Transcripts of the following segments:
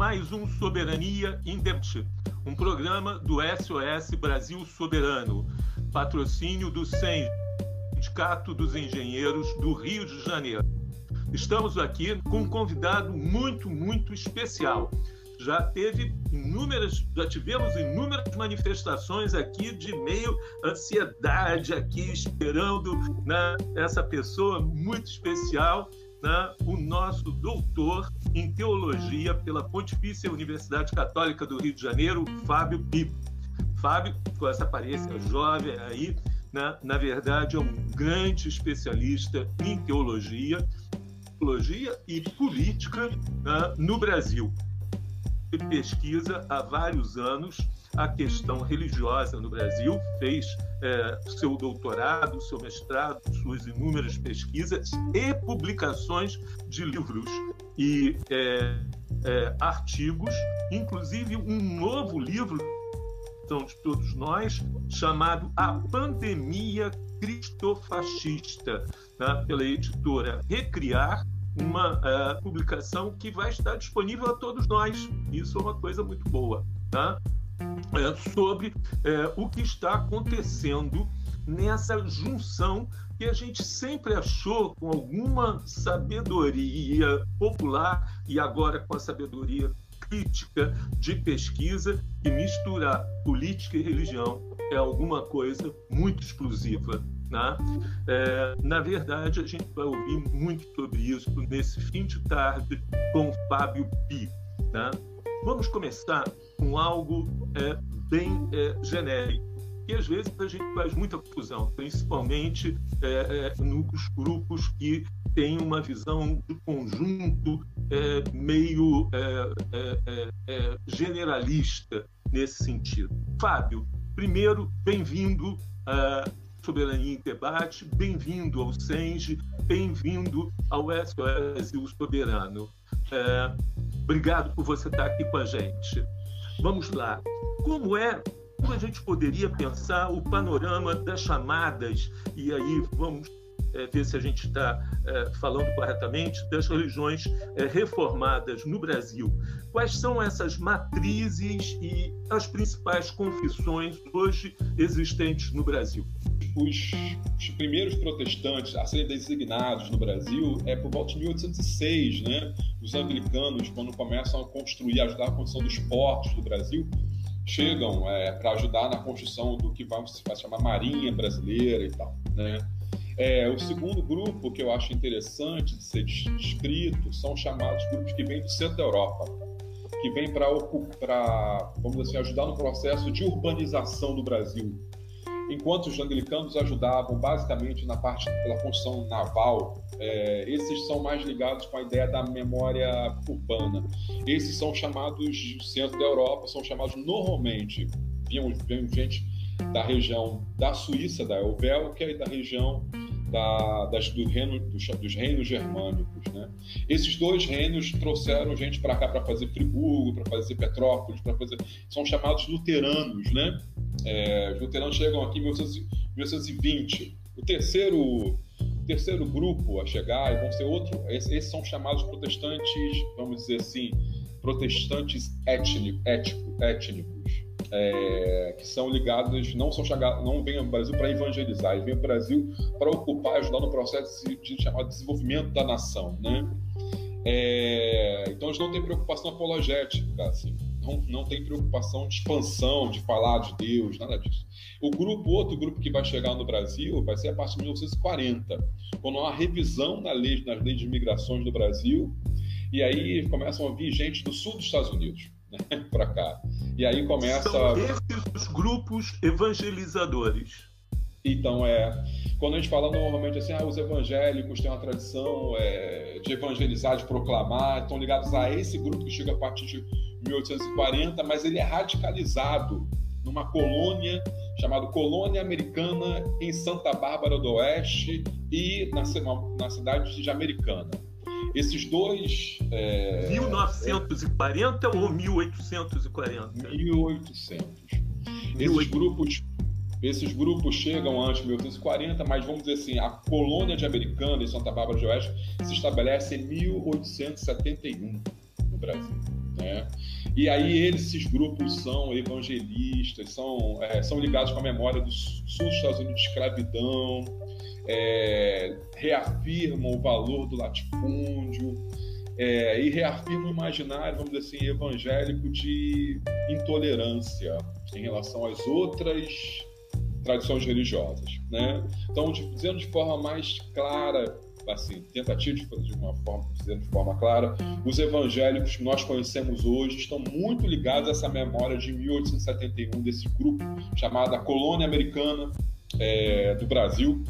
mais um Soberania em Debate, um programa do SOS Brasil Soberano, patrocínio do SEM, Sindicato dos Engenheiros do Rio de Janeiro. Estamos aqui com um convidado muito, muito especial. Já teve inúmeras, já tivemos inúmeras manifestações aqui de meio ansiedade aqui esperando né, essa pessoa muito especial né, o nosso doutor em teologia pela Pontifícia Universidade Católica do Rio de Janeiro, Fábio Pipo. Fábio, com essa aparência jovem aí, né, na verdade é um grande especialista em teologia, teologia e política né, no Brasil. Ele pesquisa há vários anos a questão religiosa no Brasil, fez é, seu doutorado, seu mestrado, suas inúmeras pesquisas e publicações de livros e é, é, artigos, inclusive um novo livro de todos nós, chamado A Pandemia Cristofascista, né, pela editora Recriar, uma uh, publicação que vai estar disponível a todos nós. Isso é uma coisa muito boa. Tá? É, sobre é, o que está acontecendo nessa junção que a gente sempre achou com alguma sabedoria popular e agora com a sabedoria crítica de pesquisa que misturar política e religião é alguma coisa muito explosiva. Né? É, na verdade, a gente vai ouvir muito sobre isso nesse fim de tarde com Fábio Pi. Né? Vamos começar com algo é, bem é, genérico, que às vezes a gente faz muita confusão, principalmente é, é nos grupos que têm uma visão de conjunto é, meio é, generalista nesse sentido. Fábio, primeiro, bem-vindo a Soberania em Debate, bem-vindo ao SENGE, bem-vindo ao SOS e o Soberano. É, obrigado por você estar aqui com a gente. Vamos lá. Como é como a gente poderia pensar o panorama das chamadas, e aí vamos é, ver se a gente está é, falando corretamente, das religiões é, reformadas no Brasil. Quais são essas matrizes e as principais confissões hoje existentes no Brasil? Os, os primeiros protestantes a serem designados no Brasil é por volta de 1806, né? Os anglicanos, quando começam a construir, ajudar a construção dos portos do Brasil, chegam é, para ajudar na construção do que vai se chamar Marinha Brasileira e tal, né? É, o segundo grupo que eu acho interessante de ser descrito são chamados grupos que vêm do centro da Europa, que vêm para, vamos assim, ajudar no processo de urbanização do Brasil. Enquanto os anglicanos ajudavam basicamente na parte da construção naval, é, esses são mais ligados com a ideia da memória urbana. Esses são chamados centro da Europa, são chamados normalmente, vinham, vinham gente da região da Suíça, da Helvética, e da região da, das, do reino, dos, dos, reinos germânicos. Né? Esses dois reinos trouxeram gente para cá para fazer Friburgo, para fazer Petrópolis, para fazer. São chamados luteranos. Né? É, os luteranos chegam aqui em 1920. O terceiro, terceiro grupo a chegar vão ser outro. Esses, esses são chamados protestantes, vamos dizer assim, protestantes étnico, étnico, étnicos é, que são ligados, não são chegados, não vêm ao Brasil para evangelizar, eles vêm ao Brasil para ocupar, ajudar no processo de, de desenvolvimento da nação, né? É, então eles não têm preocupação apologética, assim, não, não tem preocupação de expansão, de falar de Deus, nada disso. O grupo, outro grupo que vai chegar no Brasil vai ser a partir de 1940, quando há uma revisão na lei, nas leis de migrações do Brasil, e aí começam a vir gente do sul dos Estados Unidos né, para cá. E aí começa. São esses os grupos evangelizadores. Então, é. Quando a gente fala normalmente assim, ah, os evangélicos têm uma tradição é, de evangelizar, de proclamar, estão ligados a esse grupo que chega a partir de 1840, mas ele é radicalizado numa colônia chamada Colônia Americana em Santa Bárbara do Oeste e na, na cidade de Americana. Esses dois. É, 1940 é, ou 1840? 1800. Esses grupos, esses grupos chegam antes de 1840, mas vamos dizer assim, a colônia de Americana em Santa Bárbara de Oeste se estabelece em 1871 no Brasil. Né? E aí esses grupos são evangelistas, são, é, são ligados com a memória do sul dos Estados Unidos de escravidão, é, reafirmam o valor do latifúndio é, e reafirmam o imaginário, vamos dizer assim, evangélico de intolerância em relação às outras tradições religiosas, né? Então, dizendo de forma mais clara, assim, tentativa de fazer de uma forma, dizendo de forma clara, os evangélicos que nós conhecemos hoje estão muito ligados a essa memória de 1871 desse grupo chamado Colônia Americana é, do Brasil.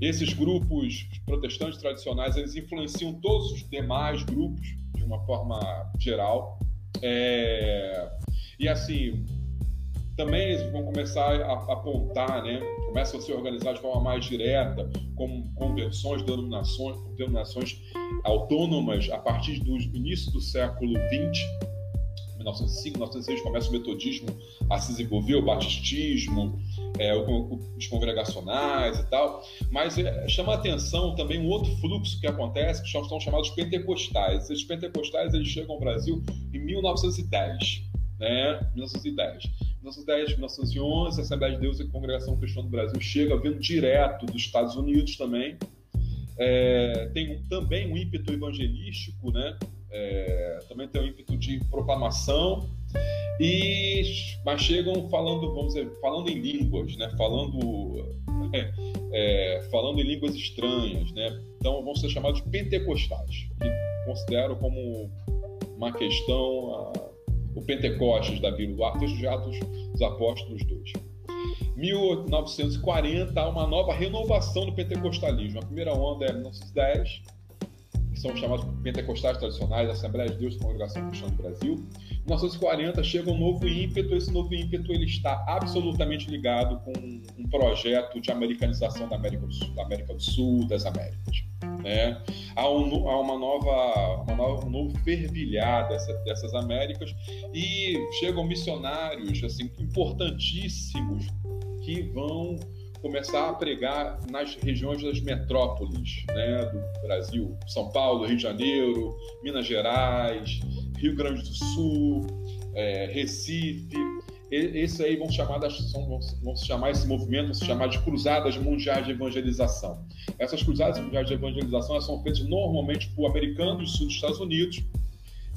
Esses grupos protestantes tradicionais eles influenciam todos os demais grupos de uma forma geral. É, e assim, também eles vão começar a apontar, né? começam a se organizar de forma mais direta, com conversões, denominações, denominações autônomas a partir do início do século XX. 1905, 1906 começa o metodismo a se desenvolver, o batistismo, é, os congregacionais e tal. Mas é, chama atenção também um outro fluxo que acontece, que são chamados pentecostais. Esses pentecostais eles chegam ao Brasil em 1910, né? 1910. 1910, 1911, a Assembleia de Deus e a Congregação Cristã do Brasil chega vindo direto dos Estados Unidos também. É, tem também um ímpeto evangelístico, né? É, também tem um ímpeto de proclamação e mas chegam falando, vamos dizer, falando em línguas, né? Falando é, é, falando em línguas estranhas, né? Então vão ser chamados pentecostais, que considero como uma questão o Pentecostes da Bíblia, o texto de Atos dos Apóstolos 2. 1940 há uma nova renovação do pentecostalismo. A primeira onda é 1910, que são chamados pentecostais tradicionais, Assembleia de Deus, Congregação Cristã do Brasil. Em 1940 chega um novo ímpeto, esse novo ímpeto ele está absolutamente ligado com um projeto de americanização da América do Sul, da América do Sul das Américas. Né? Há, um, há uma, nova, uma nova, um novo fervilhar dessa, dessas Américas e chegam missionários assim importantíssimos que vão começar a pregar nas regiões das metrópoles né, do Brasil, São Paulo, Rio de Janeiro, Minas Gerais, Rio Grande do Sul, é, Recife, esses aí vão chamar, vão se chamar esse movimento, vão se chamar de cruzadas mundiais de evangelização. Essas cruzadas mundiais de evangelização são feitas normalmente por americanos do sul dos Estados Unidos,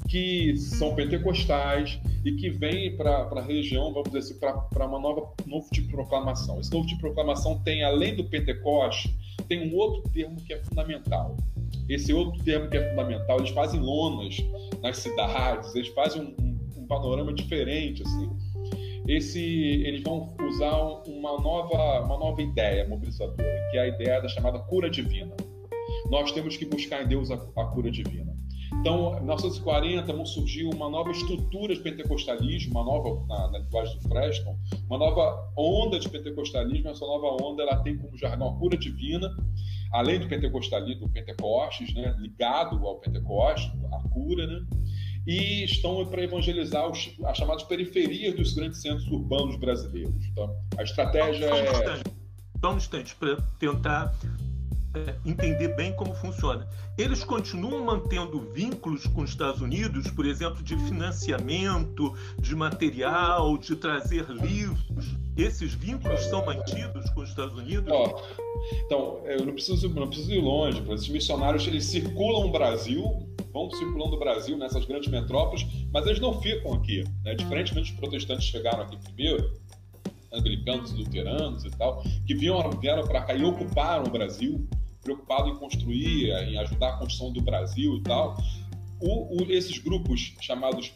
que são pentecostais e que vêm para a região, vamos dizer assim, para uma nova novo tipo de proclamação. Esse novo tipo de proclamação tem, além do Pentecoste, tem um outro termo que é fundamental. Esse outro termo que é fundamental, eles fazem lonas nas cidades, eles fazem um, um, um panorama diferente, assim esse, eles vão usar uma nova, uma nova ideia mobilizadora, que é a ideia da chamada cura divina. Nós temos que buscar em Deus a, a cura divina. Então, em 1940, vão surgir uma nova estrutura de pentecostalismo, uma nova, na, na linguagem do Preston, uma nova onda de pentecostalismo. Essa nova onda ela tem como jargão a cura divina, além do pentecostalismo, do Pentecostes, né, ligado ao Pentecostes, a cura, né? E estão para evangelizar os, as chamadas periferias dos grandes centros urbanos brasileiros. Então, a estratégia só um é. Instante, só um instante, para tentar é, entender bem como funciona. Eles continuam mantendo vínculos com os Estados Unidos, por exemplo, de financiamento, de material, de trazer livros. Esses vínculos são mantidos com os Estados Unidos? Oh, então, eu não preciso, não preciso ir longe. Esses missionários eles circulam o Brasil vão circulando o Brasil nessas grandes metrópoles, mas eles não ficam aqui. Né? Diferentemente dos protestantes que chegaram aqui primeiro, anglicanos luteranos e tal, que vieram, para cá e ocuparam o Brasil, preocupado em construir, em ajudar a construção do Brasil e tal. O, o, esses grupos chamados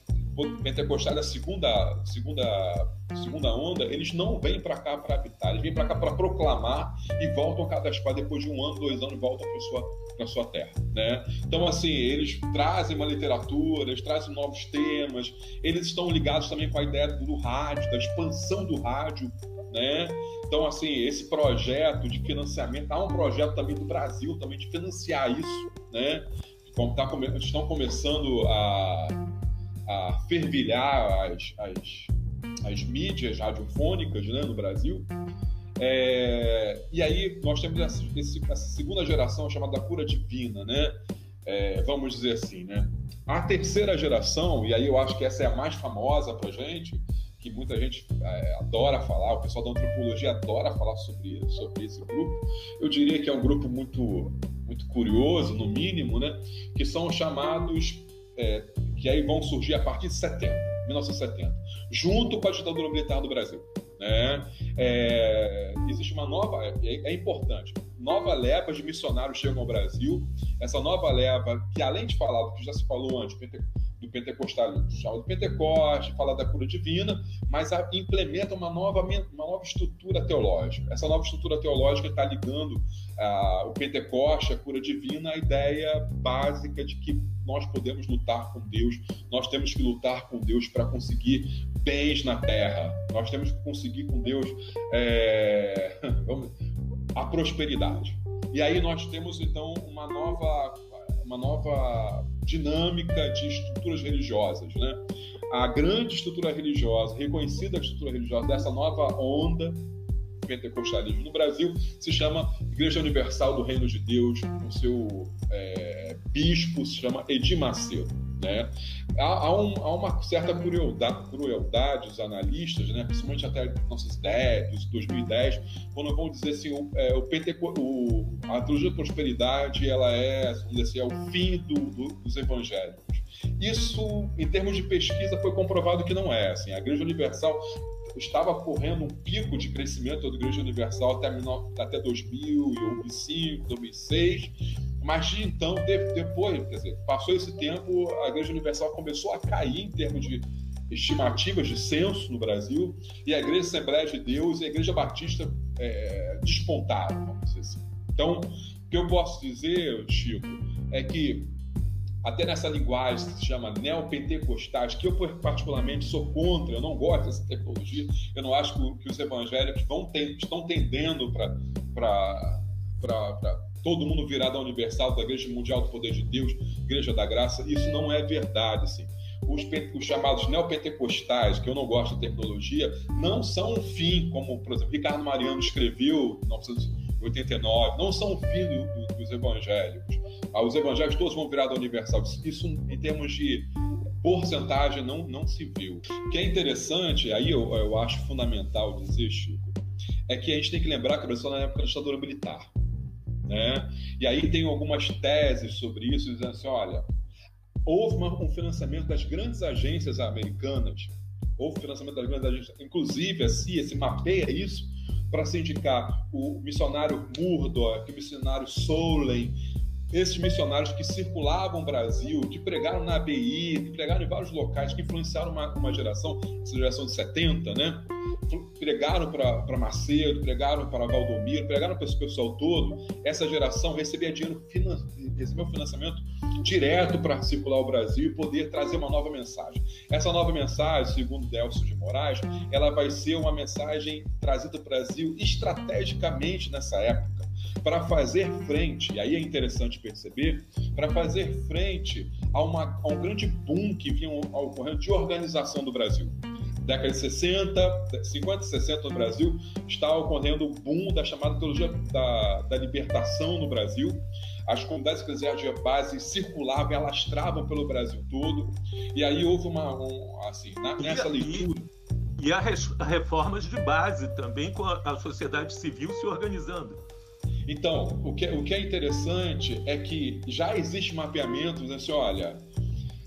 pentecostais da segunda, segunda, segunda onda, eles não vêm para cá para habitar, eles vêm para cá para proclamar e voltam cada vez depois de um ano, dois anos, voltam para sua para sua terra, né? Então assim eles trazem uma literatura, eles trazem novos temas, eles estão ligados também com a ideia do rádio, da expansão do rádio, né? Então assim esse projeto de financiamento, há um projeto também do Brasil também de financiar isso, né? Tá, estão começando a a fervilhar as, as, as mídias radiofônicas né, no Brasil. É, e aí nós temos essa, essa, segunda geração chamada cura divina, né? É, vamos dizer assim, né? A terceira geração, e aí eu acho que essa é a mais famosa para gente, que muita gente é, adora falar, o pessoal da antropologia adora falar sobre, sobre esse grupo, eu diria que é um grupo muito, muito curioso, no mínimo, né? que são os chamados, é, que aí vão surgir a partir de 70, 1970, junto com a ditadura militar do Brasil. Né? É, existe uma nova, é, é, importante, nova leva de missionários chegam ao Brasil. Essa nova leva, que além de falar do que já se falou antes, do pentecostalismo, do Pentecoste, fala da cura divina, mas a, implementa uma nova, uma nova estrutura teológica. Essa nova estrutura teológica está ligando ah, o Pentecoste, a cura divina, à ideia básica de que nós podemos lutar com Deus, nós temos que lutar com Deus para conseguir bens na terra, nós temos que conseguir com Deus é, a prosperidade. E aí nós temos então uma nova, uma nova dinâmica de estruturas religiosas, né? A grande estrutura religiosa, reconhecida estrutura religiosa dessa nova onda pentecostalismo no Brasil se chama Igreja Universal do Reino de Deus, o seu é, bispo se chama Edir Macedo. Né? Há, há, um, há, uma certa crueldade, crueldade dos analistas, né? principalmente até 1910, 2010, quando vão dizer assim, o, é, o, Penteco, o a teologia da prosperidade ela é, vamos dizer assim, é o fim do, do, dos evangélicos. Isso, em termos de pesquisa, foi comprovado que não é. Assim, a Igreja Universal estava correndo um pico de crescimento da Igreja Universal até, até 2005, 2006, mas de então, depois, quer dizer, passou esse tempo, a Igreja Universal começou a cair em termos de estimativas de censo no Brasil, e a Igreja Assembleia de Deus e a Igreja Batista é, despontaram, vamos dizer assim. Então, o que eu posso dizer, Chico, é que até nessa linguagem que se chama neopentecostais, que eu particularmente sou contra, eu não gosto dessa tecnologia, eu não acho que, os evangélicos vão estão tendendo para todo mundo virar da Universal, da Igreja Mundial do Poder de Deus, Igreja da Graça, isso não é verdade, assim. Os, os, chamados neopentecostais, que eu não gosto da tecnologia, não são um fim, como, por exemplo, Ricardo Mariano escreveu em 1989, não são o fim do, do, dos evangélicos os evangélicos todos vão virar da universal. Isso, em termos de porcentagem, não, não se viu. O que é interessante, aí eu, eu acho fundamental dizer, Chico, é que a gente tem que lembrar que está na época da ditadura militar. Né? E aí tem algumas teses sobre isso, dizendo assim: olha, houve uma, um financiamento das grandes agências americanas, houve financiamento das grandes agências, inclusive a CIA se mapeia isso para se indicar o missionário Murdoch, o missionário Solen, esses missionários que circulavam o Brasil, que pregaram na ABI, que pregaram em vários locais, que influenciaram uma, uma geração, essa geração de 70, né? Pregaram para Macedo, pregaram para Valdomiro, pregaram para esse pessoal todo. Essa geração recebia dinheiro, recebeu financiamento direto para circular o Brasil e poder trazer uma nova mensagem. Essa nova mensagem, segundo Delcio de Moraes, ela vai ser uma mensagem trazida para o Brasil estrategicamente nessa época para fazer frente, e aí é interessante perceber, para fazer frente a, uma, a um grande boom que vinha ocorrendo de organização do Brasil. Década de 60, 50 e 60 no Brasil, está ocorrendo o boom da chamada teologia da, da libertação no Brasil. As comunidades eclesiais de base circulavam e alastravam pelo Brasil todo. E aí houve uma, um, assim, na, nessa e, leitura... E, e há reformas de base também com a, a sociedade civil se organizando. Então, o que, o que é interessante é que já existe mapeamento, né? assim, olha,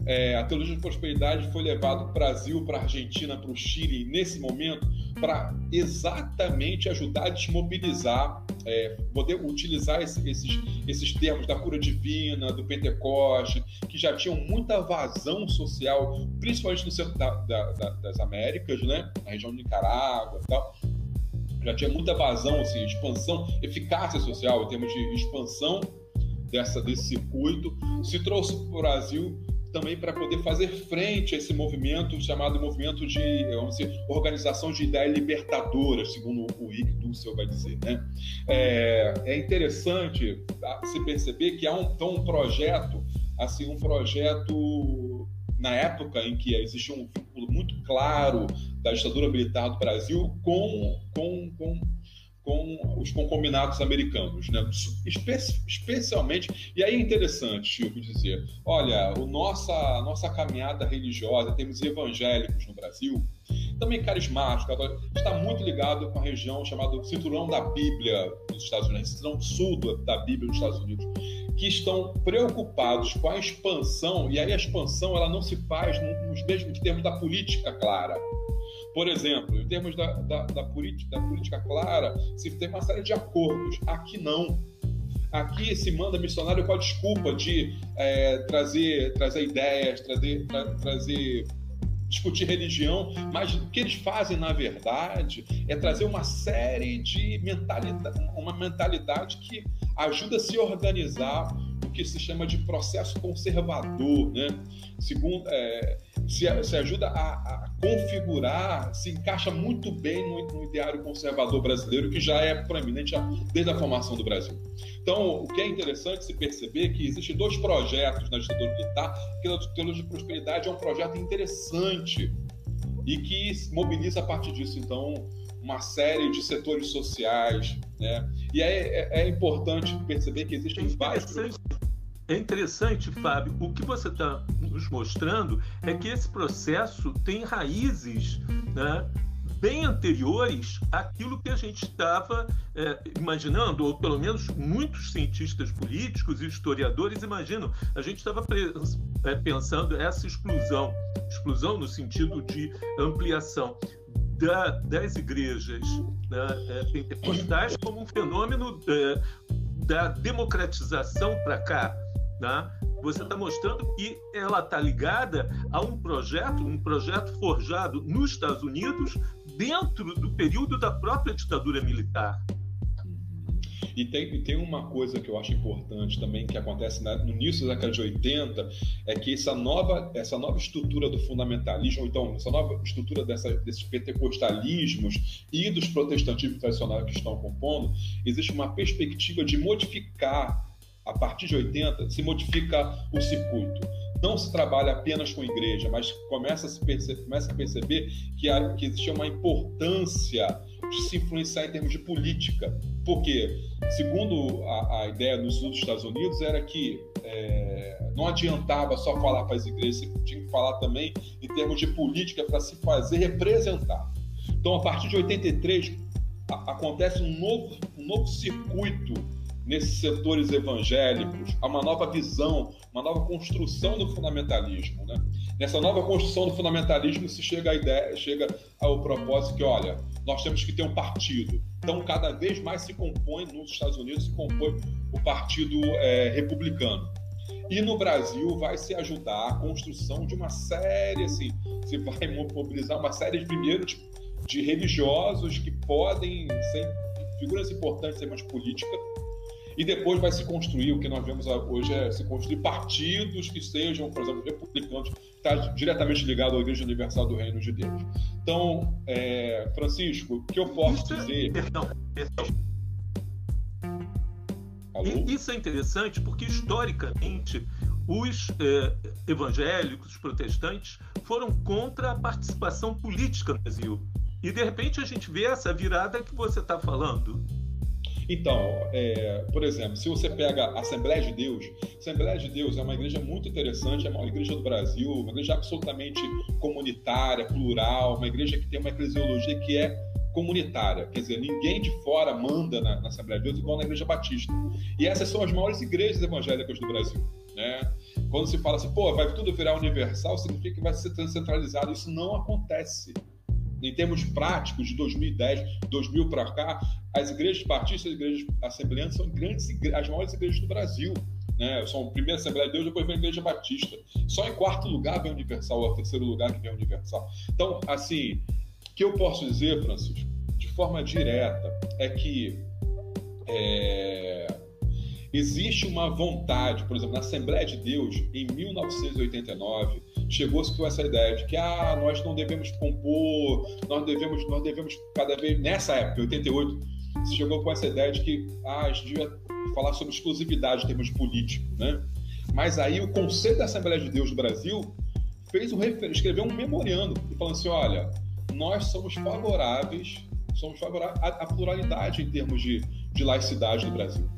é, a teologia de prosperidade foi levada para o Brasil, para a Argentina, para o Chile, nesse momento, para exatamente ajudar a desmobilizar, é, poder utilizar esse, esses, esses termos da cura divina, do Pentecoste, que já tinham muita vazão social, principalmente no centro da, da, da, das Américas, né? na região de Nicarágua e tal já tinha muita vazão, assim, expansão, eficácia social em termos de expansão dessa, desse circuito, se trouxe para o Brasil também para poder fazer frente a esse movimento chamado movimento de vamos dizer, organização de ideias libertadoras, segundo o Rick Dussel vai dizer. Né? É, é interessante se perceber que há um, então, um projeto, assim, um projeto na época em que existia um vínculo muito claro da ditadura militar do Brasil com, com, com, com os concominados americanos, né? Espe especialmente, e aí é interessante, Chico, dizer, olha, o nossa, a nossa caminhada religiosa, em termos evangélicos no Brasil, também carismática, está muito ligado com a região chamada Cinturão da Bíblia nos Estados Unidos, Cinturão Sul da Bíblia nos Estados Unidos, que estão preocupados com a expansão, e aí a expansão ela não se faz nos mesmos termos da política clara. Por exemplo, em termos da, da, da, política, da política clara, se tem uma série de acordos. Aqui não. Aqui se manda missionário com a desculpa de é, trazer, trazer ideias, trazer, tra, trazer discutir religião, mas o que eles fazem, na verdade, é trazer uma série de mentalidade, uma mentalidade que ajuda a se organizar o que se chama de processo conservador, né? Segundo, é, se, se ajuda a, a, configurar, se encaixa muito bem no, no, ideário conservador brasileiro, que já é proeminente desde a formação do Brasil. Então, o que é interessante se perceber é que existem dois projetos na ditadura militar, que a Teologia de Prosperidade é um projeto interessante e que mobiliza a partir disso, então, uma série de setores sociais, né? E é, é, é importante perceber que existem é vários é interessante, Fábio, o que você está nos mostrando é que esse processo tem raízes né, bem anteriores àquilo que a gente estava é, imaginando, ou pelo menos muitos cientistas políticos e historiadores imaginam. A gente estava é, pensando essa explosão, explosão no sentido de ampliação da, das igrejas né, é, pentecostais como um fenômeno é, da democratização para cá Tá? Você está mostrando que ela está ligada a um projeto, um projeto forjado nos Estados Unidos dentro do período da própria ditadura militar. E tem, tem uma coisa que eu acho importante também que acontece na, no início da década de 80, é que essa nova, essa nova estrutura do fundamentalismo, então, essa nova estrutura dessa, desses pentecostalismos e dos protestantismos tradicionais que estão compondo, existe uma perspectiva de modificar a partir de 80, se modifica o circuito. Não se trabalha apenas com igreja, mas começa a, se perceber, começa a perceber que, há, que existia uma importância de se influenciar em termos de política. Porque, segundo a, a ideia dos Estados Unidos, era que é, não adiantava só falar para as igrejas, você tinha que falar também em termos de política para se fazer representar. Então, a partir de 83, a, acontece um novo, um novo circuito nesses setores evangélicos, a uma nova visão, uma nova construção do fundamentalismo. Né? Nessa nova construção do fundamentalismo se chega à ideia, chega ao propósito que, olha, nós temos que ter um partido. Então, cada vez mais se compõe, nos Estados Unidos, se compõe o Partido é, Republicano. E no Brasil vai se ajudar a construção de uma série, assim, se vai mobilizar uma série de, primeiro, de, religiosos que podem ser figuras importantes de política, e depois vai se construir o que nós vemos hoje é se construir partidos que sejam, por exemplo, republicanos, está diretamente ligado à Igreja Universal do Reino de Deus. Então, é, Francisco, o que eu posso isso é dizer? É, perdão, perdão. Isso é interessante porque historicamente os eh, evangélicos, os protestantes, foram contra a participação política no Brasil. E de repente a gente vê essa virada que você está falando. Então, é, por exemplo, se você pega a Assembleia de Deus, a Assembleia de Deus é uma igreja muito interessante, é uma igreja do Brasil, uma igreja absolutamente comunitária, plural, uma igreja que tem uma eclesiologia que é comunitária, quer dizer, ninguém de fora manda na, na Assembleia de Deus igual na Igreja Batista. E essas são as maiores igrejas evangélicas do Brasil. Né? Quando se fala assim, pô, vai tudo virar universal, significa que vai ser centralizado. Isso não acontece em termos práticos, de 2010, 2000 para cá, as igrejas batistas as igrejas assembleantes são grandes, as maiores igrejas do Brasil. Né? São a primeira Assembleia de Deus, depois vem a Igreja Batista. Só em quarto lugar vem a Universal, ou é o terceiro lugar que vem a Universal. Então, assim, o que eu posso dizer, Francisco, de forma direta, é que é, existe uma vontade, por exemplo, na Assembleia de Deus, em 1989, chegou-se com essa ideia de que ah, nós não devemos compor, nós devemos, nós devemos cada vez nessa época, 88, se chegou com essa ideia de que ah, a gente devia falar sobre exclusividade em termos políticos, né? Mas aí o Conselho da Assembleia de Deus do Brasil fez um escreveu um memoriando e falando assim, olha, nós somos favoráveis somos favoráveis à, pluralidade em termos de, de laicidade no Brasil.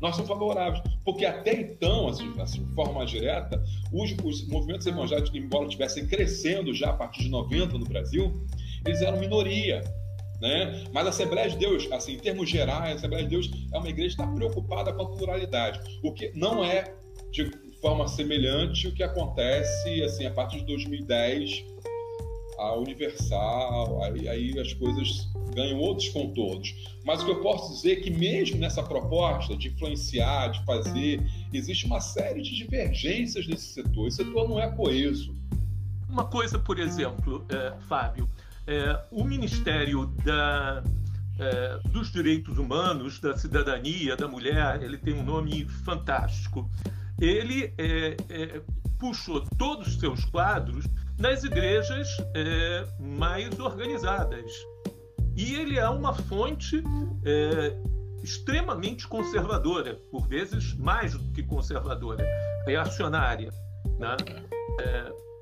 Nós somos favoráveis, porque até então, assim, assim de forma direta, os, os movimentos evangélicos, embora estivessem crescendo já a partir de 90 no Brasil, eles eram minoria. Né? Mas a Assembleia de Deus, assim, em termos gerais, a Assembleia de Deus é uma igreja que está preocupada com a pluralidade, o que não é de forma semelhante o que acontece assim a partir de 2010 a Universal, aí, aí as coisas ganham outros contornos. Mas o que eu posso dizer é que mesmo nessa proposta de influenciar, de fazer, existe uma série de divergências nesse setor. Esse setor não é coeso. Uma coisa, por exemplo, é, Fábio, é, o Ministério da, é, dos Direitos Humanos, da Cidadania, da Mulher, ele tem um nome fantástico. Ele é, é, puxou todos os seus quadros nas igrejas é, mais organizadas. E ele é uma fonte é, extremamente conservadora, por vezes mais do que conservadora, reacionária. Né?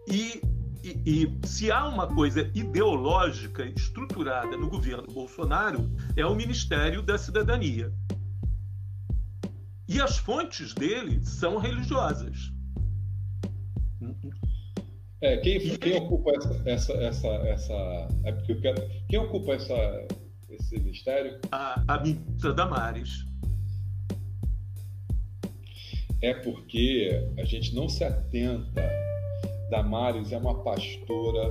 e e, e, se há uma coisa ideológica estruturada no governo Bolsonaro, é o Ministério da Cidadania. E as fontes dele são religiosas. É, quem, quem ocupa essa, essa, essa, essa é porque eu quero, quem ocupa essa, esse ministério? A, a ministra Damares. É porque a gente não se atenta Damares é uma pastora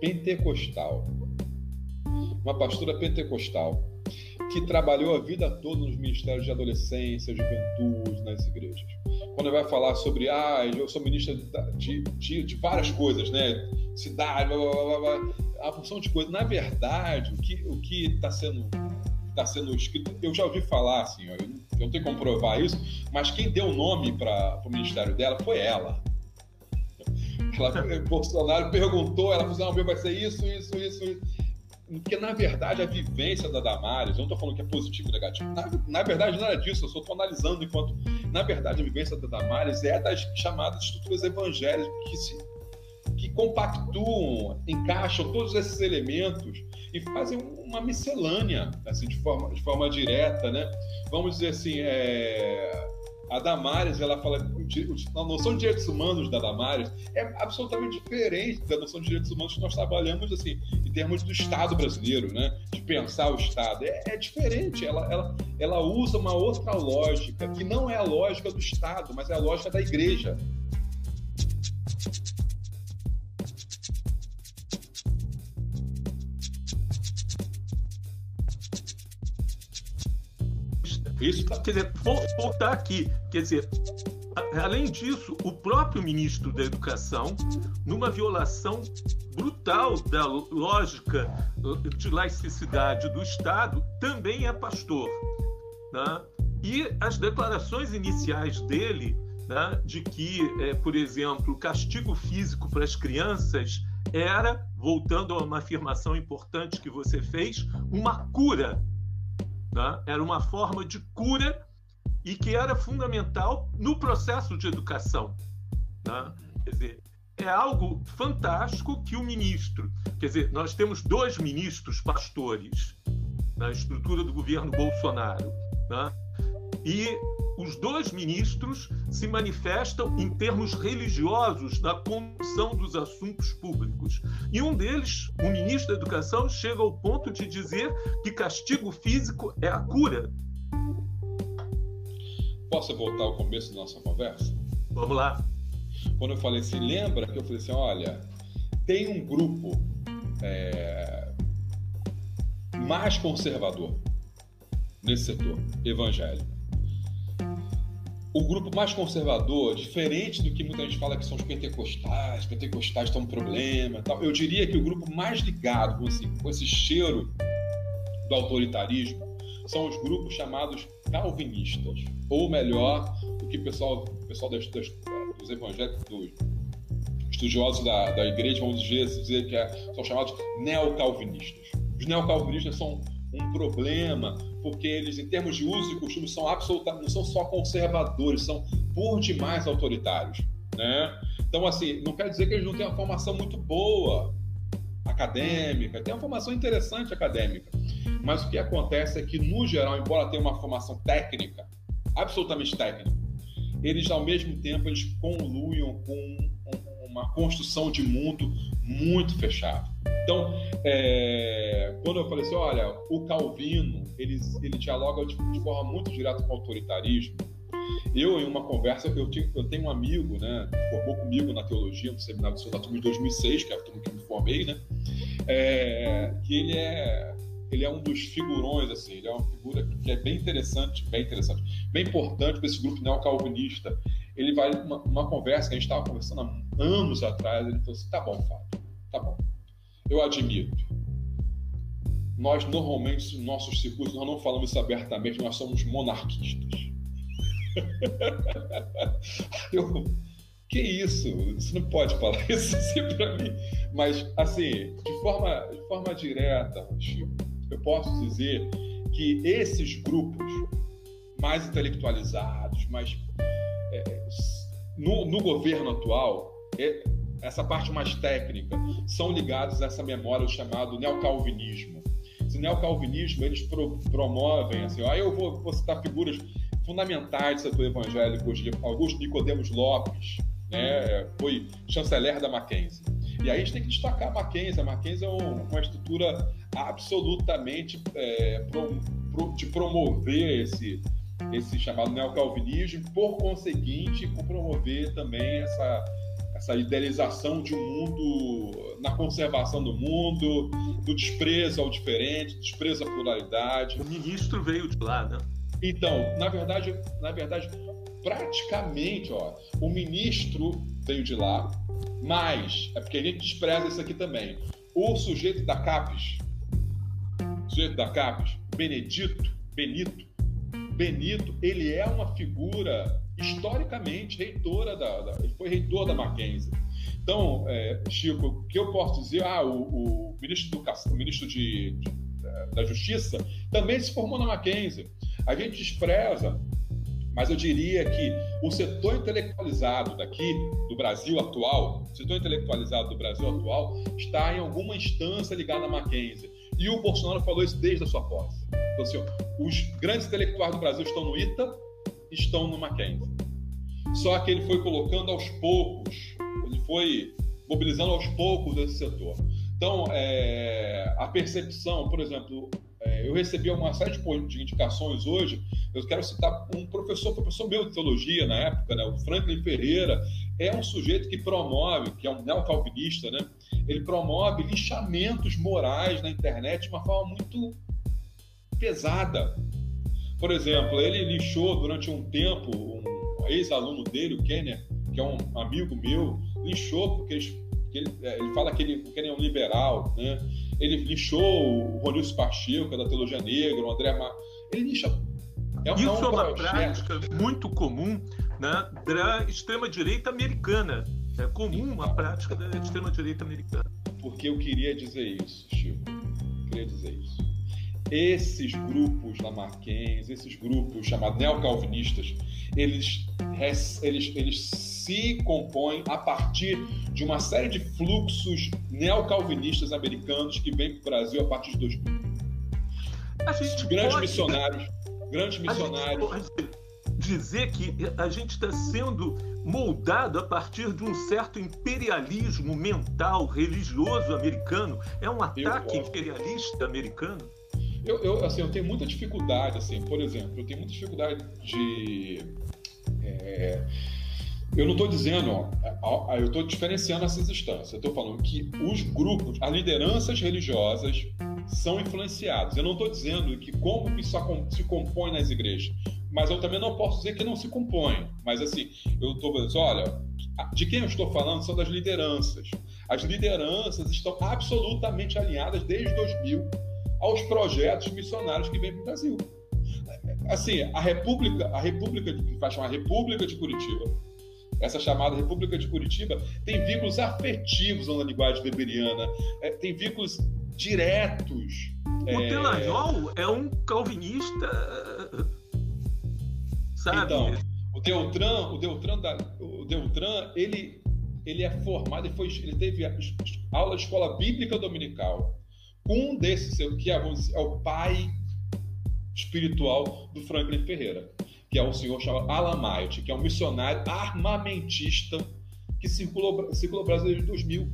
pentecostal. Uma pastora pentecostal que trabalhou a vida toda nos ministérios de adolescência, juventude, nas igrejas. Quando vai falar sobre, ah, eu sou ministra de, de, de várias coisas, né? Cidade, blá, blá, blá, blá, a função de coisas. Na verdade, o que o que está sendo está sendo escrito, eu já ouvi falar, assim, ó, eu não tenho como provar isso, mas quem deu o nome para o ministério dela foi ela. Ela, Bolsonaro perguntou, ela falou: assim, não, meu vai ser isso, isso, isso, isso. Porque, na verdade, a vivência da Damares, eu não estou falando que é positivo ou negativo, na, na verdade, nada disso, eu só estou analisando enquanto, na verdade, a vivência da Damares é das chamadas estruturas evangélicas que se que compactuam, encaixam todos esses elementos e fazem uma miscelânea, assim, de forma, de forma direta, né? Vamos dizer assim, é a Damares, ela fala a noção de direitos humanos da Damares é absolutamente diferente da noção de direitos humanos que nós trabalhamos assim em termos do Estado brasileiro, né? De pensar o Estado é, é diferente. Ela, ela, ela usa uma outra lógica que não é a lógica do Estado, mas é a lógica da Igreja. Isso, quer dizer, voltar aqui. Quer dizer, além disso, o próprio ministro da Educação, numa violação brutal da lógica de laicidade do Estado, também é pastor. Né? E as declarações iniciais dele, né, de que, é, por exemplo, castigo físico para as crianças era, voltando a uma afirmação importante que você fez, uma cura né? era uma forma de cura e que era fundamental no processo de educação. Né? Quer dizer, é algo fantástico que o ministro, quer dizer, nós temos dois ministros pastores na estrutura do governo Bolsonaro, né? e os dois ministros se manifestam em termos religiosos na condução dos assuntos públicos. E um deles, o ministro da Educação, chega ao ponto de dizer que castigo físico é a cura. Posso voltar ao começo da nossa conversa? Vamos lá. Quando eu falei assim, lembra que eu falei assim: olha, tem um grupo é, mais conservador nesse setor evangélico o grupo mais conservador, diferente do que muita gente fala que são os pentecostais, pentecostais estão um problema, tal. Eu diria que o grupo mais ligado com esse, com esse cheiro do autoritarismo são os grupos chamados calvinistas, ou melhor, o que o pessoal, o pessoal das, das, dos evangélicos, dos estudiosos da, da igreja vão dizer, dizer que é, são chamados neocalvinistas. Os neocalvinistas são um problema, porque eles, em termos de uso e costume, são absolutamente, não são só conservadores, são por demais autoritários. Né? Então, assim, não quer dizer que eles não tenham uma formação muito boa. acadêmica, tem uma formação interessante acadêmica. Mas o que acontece é que, no geral, embora tenha uma formação técnica, absolutamente técnica, eles, ao mesmo tempo, eles conluiam com uma construção de mundo muito fechado. Então, é, quando eu falei assim, olha, o Calvino, ele, ele dialoga de, de forma muito direta com o autoritarismo, eu, em uma conversa, eu, eu tenho um amigo, né, formou comigo na teologia, no seminário do Senado de 2006, que é a turma que eu me formei, né, é, que ele é, ele é um dos figurões, assim, ele é uma figura que é bem interessante, bem interessante, bem importante para esse grupo neocalvinista. Ele vai, uma, uma conversa que a gente estava conversando há anos atrás, ele falou assim, tá bom, Fábio, tá bom, eu admito, nós normalmente, nos nossos circuitos, nós não falamos isso abertamente, nós somos monarquistas. eu, que isso? Você não pode falar isso assim para mim. Mas, assim, de forma, de forma direta, Chico, eu posso dizer que esses grupos mais intelectualizados, mais. É, no, no, governo atual, é, essa parte mais técnica, são ligados a essa memória chamado neocalvinismo. Esse neocalvinismo, eles pro, promovem, assim, aí eu vou, vou citar figuras fundamentais do setor evangélico hoje, Augusto Nicodemos Lopes, né, foi chanceler da Mackenzie. E aí a gente tem que destacar a Mackenzie. A Mackenzie é uma estrutura absolutamente é, pro, pro, de promover esse, esse chamado neocalvinismo, por conseguinte, promover também essa, essa idealização de um mundo na conservação do mundo, do desprezo ao diferente, desprezo à pluralidade. O ministro veio de lá, né? Então, na verdade, na verdade, praticamente, ó, o ministro veio de lá, mas é porque a gente despreza isso aqui também. O sujeito da CAPES, sujeito da CAPES, Benedito, Benito, Benito, ele é uma figura historicamente reitora da, da ele foi reitor da Mackenzie. Então, é, Chico, o que eu posso dizer? Ah, o, o ministro, do, o ministro de, de, da Justiça também se formou na Mackenzie. A gente despreza, mas eu diria que o setor intelectualizado daqui, do Brasil atual, o setor intelectualizado do Brasil atual, está em alguma instância ligada à Mackenzie. E o Bolsonaro falou isso desde a sua posse. Então, assim, os grandes intelectuais do Brasil estão no ITA, estão no Mackenzie. Só que ele foi colocando aos poucos, ele foi mobilizando aos poucos esse setor. Então, é, a percepção, por exemplo, é, eu recebi uma série de indicações hoje. Eu quero citar um professor, professor meu de teologia na época, né, o Franklin Ferreira, é um sujeito que promove, que é um neocalvinista, né? Ele promove lixamentos morais na internet de uma forma muito pesada. Por exemplo, ele lixou durante um tempo um ex-aluno dele, o Kenner, que é um amigo meu, lixou porque ele, é, ele fala que ele, que ele é um liberal, né? Ele lixou o Ronilson Pacheco, da Teologia Negra, o André Mar... Ele lixa. É, Isso é, um é uma prática muito comum né, da extrema-direita americana. É comum a prática da extrema-direita americana. Porque eu queria dizer isso, Chico. Eu queria dizer isso. Esses grupos lamarquenses, esses grupos chamados neocalvinistas, eles, eles, eles se compõem a partir de uma série de fluxos neocalvinistas americanos que vêm para o Brasil a partir de 2000. grandes pode... missionários, grandes missionários. dizer que a gente está sendo moldado a partir de um certo imperialismo mental, religioso americano. É um ataque imperialista americano? Eu, eu, assim, eu tenho muita dificuldade, assim, por exemplo, eu tenho muita dificuldade de. É, eu não estou dizendo, ó, eu estou diferenciando essas instâncias. Eu estou falando que os grupos, as lideranças religiosas são influenciados. Eu não estou dizendo que como isso se compõe nas igrejas, mas eu também não posso dizer que não se compõe. Mas assim, eu estou dizendo, olha, de quem eu estou falando são das lideranças. As lideranças estão absolutamente alinhadas desde 2000 aos projetos missionários que vêm para o Brasil. Assim, a República, a República que vai chamar República de Curitiba, essa chamada República de Curitiba, tem vínculos afetivos na linguagem weberiana, é, tem vínculos diretos. O é... Telajol é um calvinista, sabe? Então, o Deltran, o Deltran, da, o Deltran ele ele é formado, ele, foi, ele teve aula de escola bíblica dominical. Um desses, que é, é o pai espiritual do Franklin Ferreira, que é um senhor chamado Alan Maite, que é um missionário armamentista que circulou, circulou o Brasil desde 2000.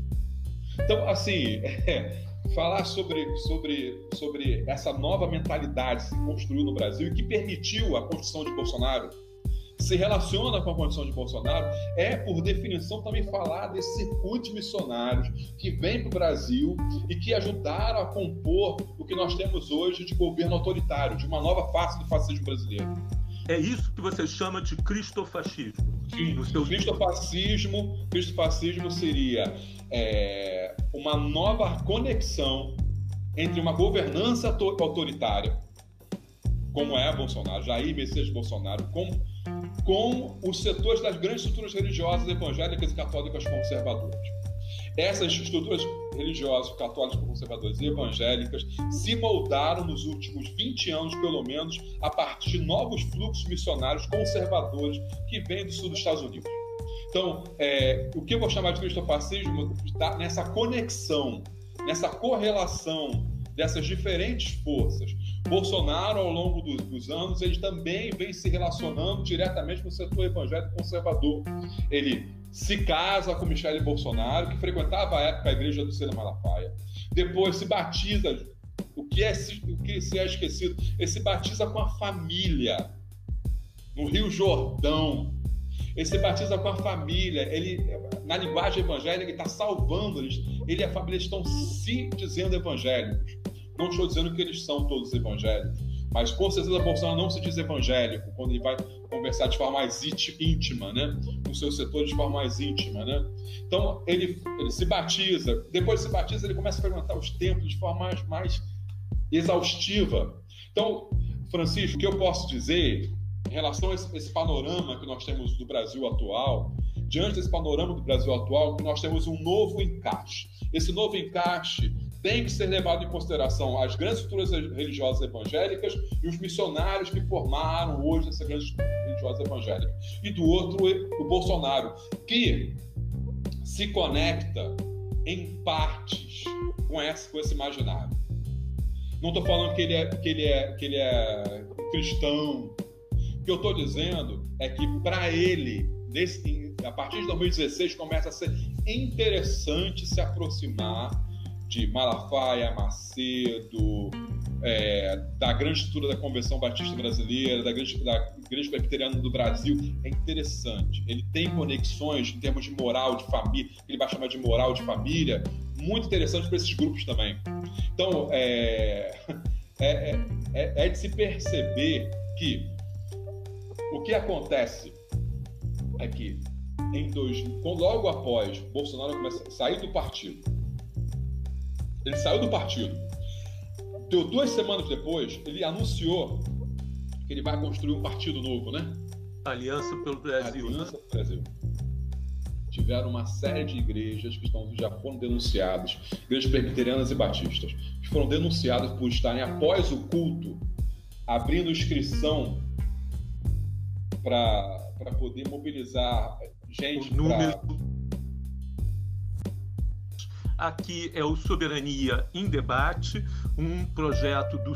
Então, assim, é, falar sobre, sobre, sobre essa nova mentalidade que se construiu no Brasil e que permitiu a construção de Bolsonaro se relaciona com a condição de Bolsonaro, é, por definição, também falar desses circuitos missionários que vêm para o Brasil e que ajudaram a compor o que nós temos hoje de governo autoritário, de uma nova face do fascismo brasileiro. É isso que você chama de cristofascismo. Sim, seu... cristofascismo, cristofascismo seria é, uma nova conexão entre uma governança autoritária, como é Bolsonaro, Jair Messias Bolsonaro, com com os setores das grandes estruturas religiosas evangélicas e católicas conservadoras. Essas estruturas religiosas, católicas, conservadoras e evangélicas se moldaram nos últimos 20 anos, pelo menos, a partir de novos fluxos missionários conservadores que vêm do sul dos Estados Unidos. Então, é, o que eu vou chamar de cristofascismo está nessa conexão, nessa correlação dessas diferentes forças. Bolsonaro, ao longo do, dos anos, ele também vem se relacionando diretamente com o setor evangélico conservador. Ele se casa com Michele Bolsonaro, que frequentava a época a igreja do Sena Malafaia. Depois se batiza, o que, é, o que se é esquecido, ele se batiza com a família, no Rio Jordão. Ele se batiza com a família, ele, na linguagem evangélica, ele está salvando eles. Ele e a família estão se dizendo evangélicos. Não estou dizendo que eles são todos evangélicos, mas com certeza Bolsonaro não se diz evangélico quando ele vai conversar de forma mais íntima, né? Com seus setores de forma mais íntima, né? Então ele, ele se batiza, depois de se batiza ele começa a frequentar os templos de forma mais, mais exaustiva. Então, Francisco, o que eu posso dizer em relação a esse, esse panorama que nós temos do Brasil atual, diante desse panorama do Brasil atual, nós temos um novo encaixe. Esse novo encaixe tem que ser levado em consideração as grandes estruturas religiosas evangélicas e os missionários que formaram hoje essas grandes religiosas evangélicas. E do outro, o Bolsonaro, que se conecta em partes com esse, com esse imaginário. Não estou falando que ele é, que ele é, que ele é cristão. O que eu estou dizendo é que para ele, a partir de 2016, começa a ser interessante se aproximar de Malafaia, Macedo, é, da grande estrutura da Convenção Batista Brasileira, da grande, da Igreja Presbiteriana do Brasil, é interessante. Ele tem conexões em termos de moral de família, ele vai chamar de moral de família, muito interessante para esses grupos também. Então, é, é, é, é de se perceber que o que acontece é que em dois, logo após Bolsonaro começa a sair do partido, ele saiu do partido. Deu duas semanas depois, ele anunciou que ele vai construir um partido novo, né? Aliança pelo Brasil. Aliança né? pelo Brasil. Tiveram uma série de igrejas que estão, já foram denunciadas, igrejas presbiterianas e batistas, que foram denunciadas por estarem após o culto abrindo inscrição para poder mobilizar gente. O número pra Aqui é o Soberania em Debate, um projeto do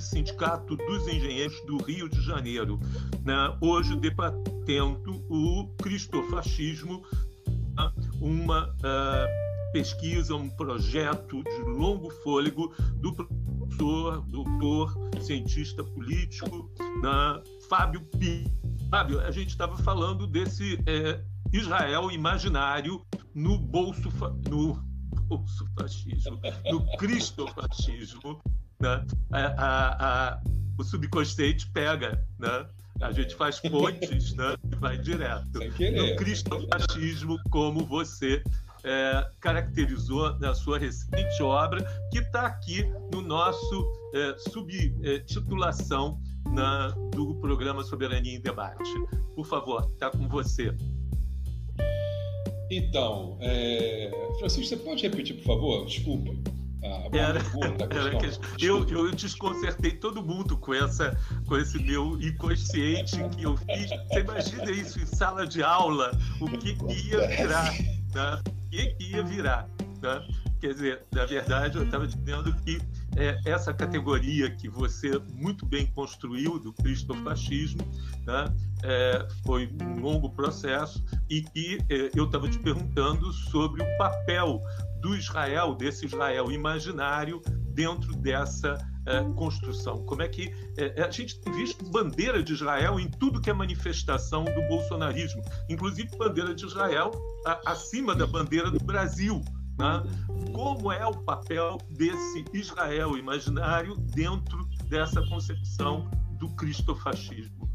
Sindicato dos Engenheiros do Rio de Janeiro, né? hoje debatendo o cristofascismo, né? uma uh, pesquisa, um projeto de longo fôlego do professor, doutor, cientista político, né? Fábio Pinto. Fábio, a gente estava falando desse é, Israel imaginário no bolso, no bolso fascismo, no cristofascismo, né? A, a, a, o subconsciente pega, né? A gente faz pontes, né? E vai direto. No cristofascismo, como você é, caracterizou na sua recente obra, que está aqui no nosso é, subtitulação na, do programa Soberania em Debate. Por favor, está com você. Então, é... Francisco, você pode repetir, por favor? Desculpa. era, era que, eu, eu desconcertei todo mundo com, essa, com esse meu inconsciente que eu fiz. Você imagina isso em sala de aula, o que, que ia virar, né? o que, que ia virar. Né? Quer dizer, na verdade, eu estava dizendo que é, essa categoria que você muito bem construiu do cristofascismo né, é, foi um longo processo e que é, eu estava te perguntando sobre o papel do Israel, desse Israel imaginário, dentro dessa é, construção. Como é que é, a gente tem visto bandeira de Israel em tudo que é manifestação do bolsonarismo, inclusive bandeira de Israel acima da bandeira do Brasil. Né? Como é o papel desse Israel imaginário dentro dessa concepção do cristofascismo?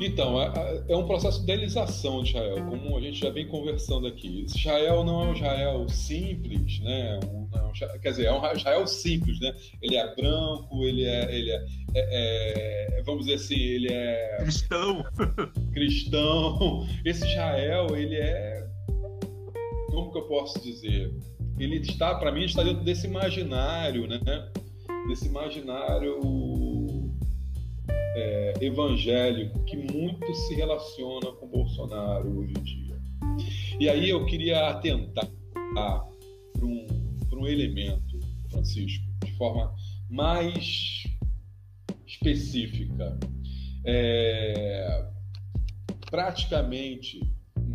Então, é, é, um processo de idealização de Israel, como a gente já vem conversando aqui. Israel não é um Israel simples, né? Um, não, quer dizer, é um Israel simples, né? Ele é branco, ele é, ele é, é, é vamos dizer assim, ele é cristão. Cristão. Esse Israel, ele é, como que eu posso dizer? Ele está, para mim, está dentro desse imaginário, né? Desse imaginário é, evangélico que muito se relaciona com Bolsonaro hoje em dia. E aí eu queria atentar para um, um elemento, Francisco, de forma mais específica. É, praticamente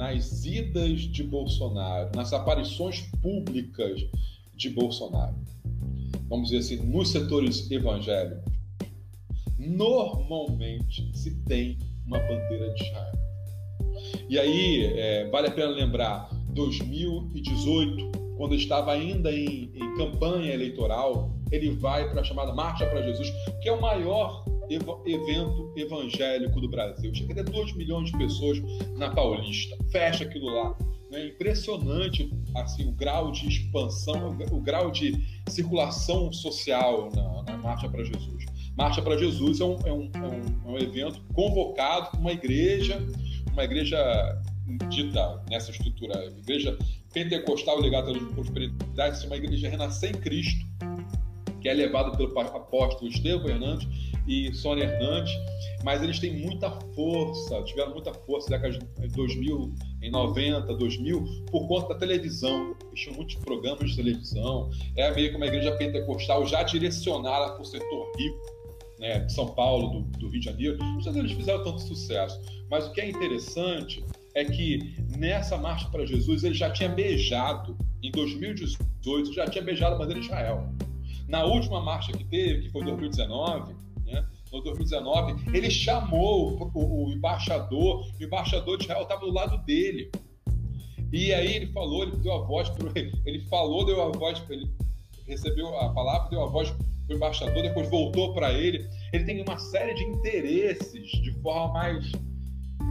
nas idas de Bolsonaro, nas aparições públicas de Bolsonaro, vamos dizer assim, nos setores evangélicos, normalmente se tem uma bandeira de Israel. E aí, é, vale a pena lembrar, 2018, quando estava ainda em, em campanha eleitoral, ele vai para a chamada Marcha para Jesus, que é o maior evento evangélico do Brasil. Chega a ter 2 milhões de pessoas na Paulista. Fecha aquilo lá. É impressionante assim, o grau de expansão, o, grau de circulação social na, na Marcha para Jesus. Marcha para Jesus é um, é, um, é, um, é evento convocado por uma igreja, uma igreja dita nessa estrutura, igreja pentecostal ligada à prosperidade, uma igreja renascer em Cristo, que é levada pelo apóstolo Estevão Hernandes e Sônia Hernandes, mas eles têm muita força, tiveram muita força na década de 2000, em 90, 2000, por conta da televisão. Eles tinham muitos programas de televisão, é meio que uma igreja pentecostal já direcionada para o setor rico, né, São Paulo, do, do Rio de Janeiro, não sei se eles fizeram tanto sucesso, mas o que é interessante é que nessa marcha para Jesus ele já tinha beijado, em 2018, já tinha beijado a bandeira de Israel. Na última marcha que teve, que foi em 2019, né, no 2019, ele chamou o, o embaixador, o embaixador de Israel estava do lado dele. E aí ele falou, ele deu a voz para ele, ele falou, deu a voz, ele recebeu a palavra, deu a voz o embaixador, depois voltou para ele. Ele tem uma série de interesses de forma mais,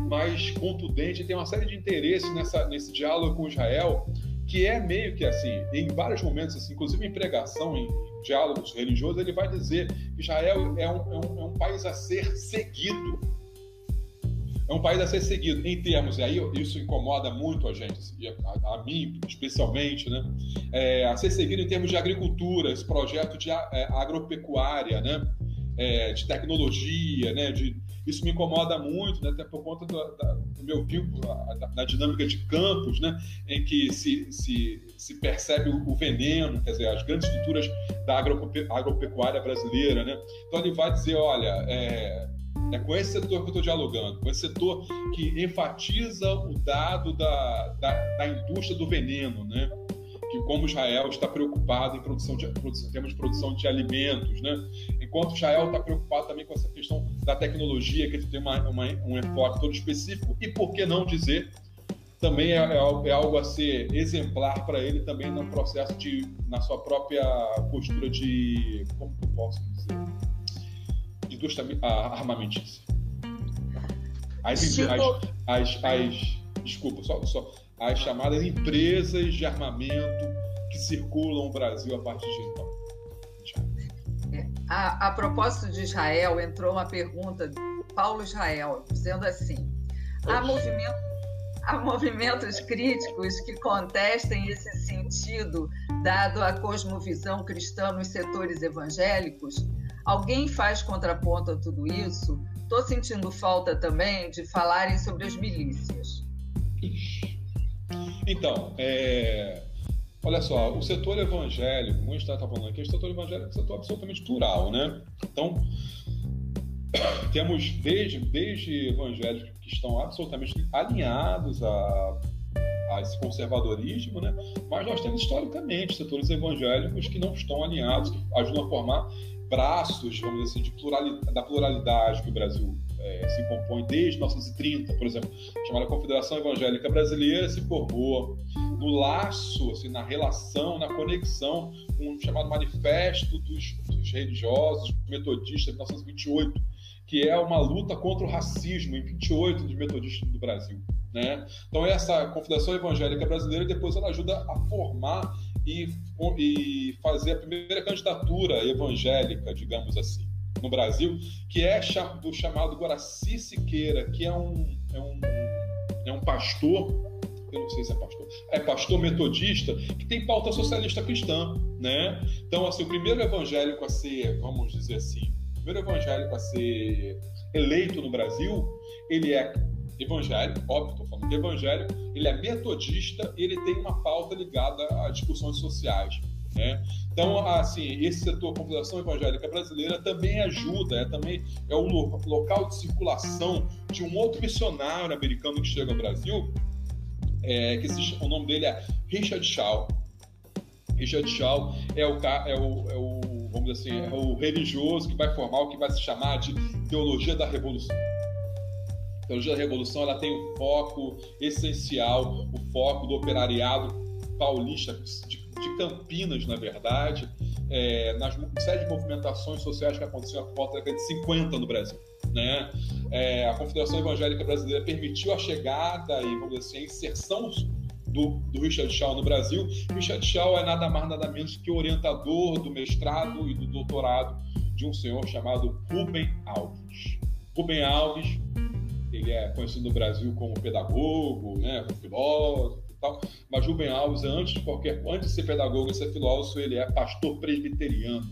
mais contundente, tem uma série de interesses nessa, nesse diálogo com Israel, que é meio que assim, em vários momentos, assim, inclusive em pregação, em diálogos religiosos, ele vai dizer que Israel é um, é um, é um país a ser seguido é um país a ser seguido em termos, e aí isso incomoda muito a gente, a, a mim especialmente, né? É, a ser seguido em termos de agricultura, esse projeto de é, agropecuária, né? É, de tecnologia, né? De, isso me incomoda muito, né? até por conta do, da, do meu vínculo na dinâmica de campos, né? em que se, se, se percebe o, o, veneno, quer dizer, as grandes estruturas da agropecuária brasileira. Né? Então ele vai dizer, olha, é, é com esse setor que eu estou dialogando, com esse setor que enfatiza o dado da, da, da indústria do veneno, né? que como Israel está preocupado em produção de, produção, termos de produção de alimentos, né? Enquanto Israel está preocupado também com essa questão da tecnologia, que tem uma, uma, um enfoque todo específico, e por que não dizer, também é, é, é algo a ser exemplar para ele também no processo de, na sua própria postura de, como que eu posso dizer, indústria armamentícia. As, as, as, as, desculpa, só, só as chamadas empresas de armamento que circulam o Brasil a partir de então. A, a propósito de Israel, entrou uma pergunta de Paulo Israel, dizendo assim: há, movimento, há movimentos críticos que contestem esse sentido dado a cosmovisão cristã nos setores evangélicos, alguém faz contraponto a tudo isso? Estou sentindo falta também de falarem sobre as milícias. Então, é... olha só, o setor evangélico, como a gente está falando aqui, o setor evangélico é um setor absolutamente plural, né? Então, temos desde, desde evangélicos que estão absolutamente alinhados a, a esse conservadorismo, né? mas nós temos historicamente setores evangélicos que não estão alinhados, que ajudam a formar braços, vamos dizer assim, de pluralidade, da pluralidade que o Brasil é, se compõe desde 1930, por exemplo, chamada Confederação Evangélica Brasileira se formou no laço, assim, na relação, na conexão com o chamado Manifesto dos, dos Religiosos Metodistas de 1928, que é uma luta contra o racismo em 28 dos metodistas do Brasil. Né? Então essa Confederação Evangélica Brasileira depois ela ajuda a formar e, e fazer a primeira candidatura evangélica, digamos assim, no Brasil, que é do chamado Guaraci Siqueira, que é um, é um, é um pastor eu não sei se é pastor, é pastor metodista, que tem pauta socialista cristã, né? Então, assim, o primeiro evangélico a ser, vamos dizer assim, o primeiro evangélico a ser eleito no Brasil, ele é evangélico, óbvio, estou falando de evangélico, ele é metodista e ele tem uma pauta ligada a discussões sociais. Né? Então, assim, esse setor, a Confederação Evangélica Brasileira, também ajuda, é, também é o local de circulação de um outro missionário americano que chega ao Brasil, é, que se, o nome dele é Richard Shaw. Richard Shaw é o, é o, é o vamos dizer assim, é o religioso que vai formar o que vai se chamar de teologia da revolução. A teologia da revolução ela tem um foco essencial, o foco do operariado paulista, de, de Campinas, na verdade, é, nas série de movimentações sociais que aconteceram por volta da década de 50 no Brasil. Né? É, a Confederação Evangélica Brasileira permitiu a chegada e, vamos dizer assim, a inserção do, do, Richard Shaw no Brasil. Richard Shaw é nada mais nada menos que orientador do mestrado e do doutorado de um senhor chamado Rubem Alves. Rubem Alves, ele é conhecido no Brasil como pedagogo, né, como filósofo e tal, mas Rubem Alves, antes de qualquer, antes de ser pedagogo e ser filósofo, ele é pastor presbiteriano,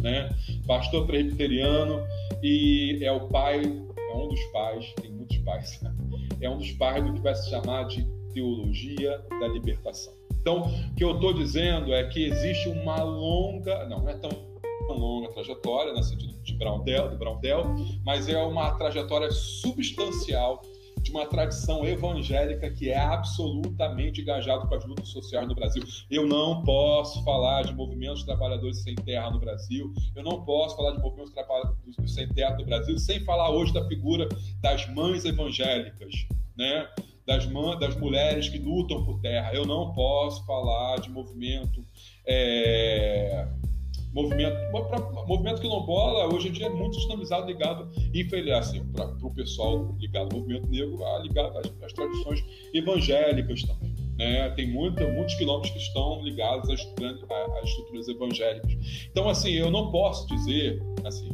né? Pastor presbiteriano e é o pai, é um dos pais, tem muitos pais, é um dos pais do que vai se chamar de teologia da libertação. Então, o que eu estou dizendo é que existe uma longa, não, não é tão longa trajetória, no sentido de Brownell, de Brownell, mas é uma trajetória substancial de uma tradição evangélica que é absolutamente engajado com as lutas sociais no Brasil. Eu não posso falar de movimentos trabalhadores sem terra no Brasil, eu não posso falar de movimentos trabalhadores sem terra no Brasil sem falar hoje da figura das mães evangélicas, né? das, das mulheres que lutam por terra. Eu não posso falar de movimento. É, movimento, movimento quilombola hoje em dia é muito dinamizado, ligado, assim, para o pessoal ligado ao movimento negro, ligado às, às tradições evangélicas também. Né? Tem muita, muitos quilômetros que estão ligados às, às estruturas evangélicas. Então, assim, eu não posso dizer, assim,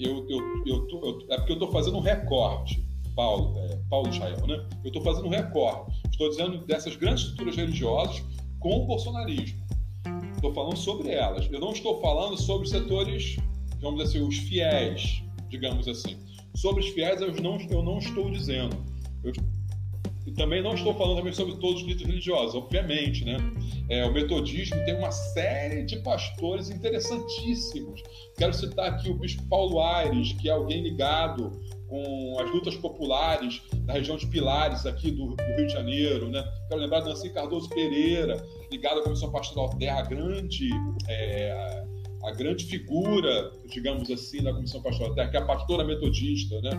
eu, eu, eu, tô, eu é porque eu estou fazendo um recorte Paulo, é, Paulo Israel, né? Eu estou fazendo um recorte. Estou dizendo dessas grandes estruturas religiosas com o bolsonarismo. Estou falando sobre elas. Eu não estou falando sobre setores, vamos dizer assim, os fiéis, digamos assim. Sobre os fiéis eu não, eu não estou dizendo. Eu, e também não estou falando também sobre todos os líderes religiosos, obviamente, né? É, o metodismo tem uma série de pastores interessantíssimos. Quero citar aqui o bispo Paulo Aires, que é alguém ligado com as lutas populares da região de Pilares, aqui do, do Rio de Janeiro. Né? Quero lembrar de Nancy Cardoso Pereira, ligada à Comissão Pastoral Terra, a grande, é, a grande figura, digamos assim, da Comissão Pastoral Terra, que é a pastora metodista. Né?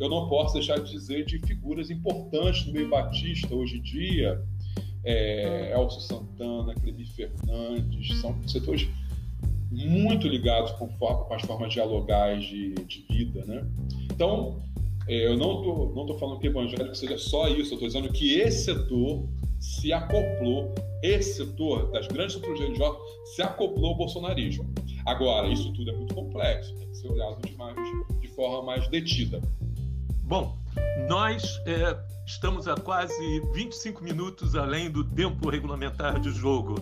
Eu não posso deixar de dizer de figuras importantes do meio batista hoje em dia, é, Elcio Santana, Clebi Fernandes, são setores muito ligados com, com as formas dialogais de, de vida, né? Então, eu não estou não tô falando que evangélico seja só isso, eu estou dizendo que esse setor se acoplou, esse setor das grandes estruturas religiosas se acoplou ao bolsonarismo. Agora, isso tudo é muito complexo, tem que ser olhado de, mais, de forma mais detida. bom, nós é, estamos a quase 25 minutos além do tempo regulamentar de jogo.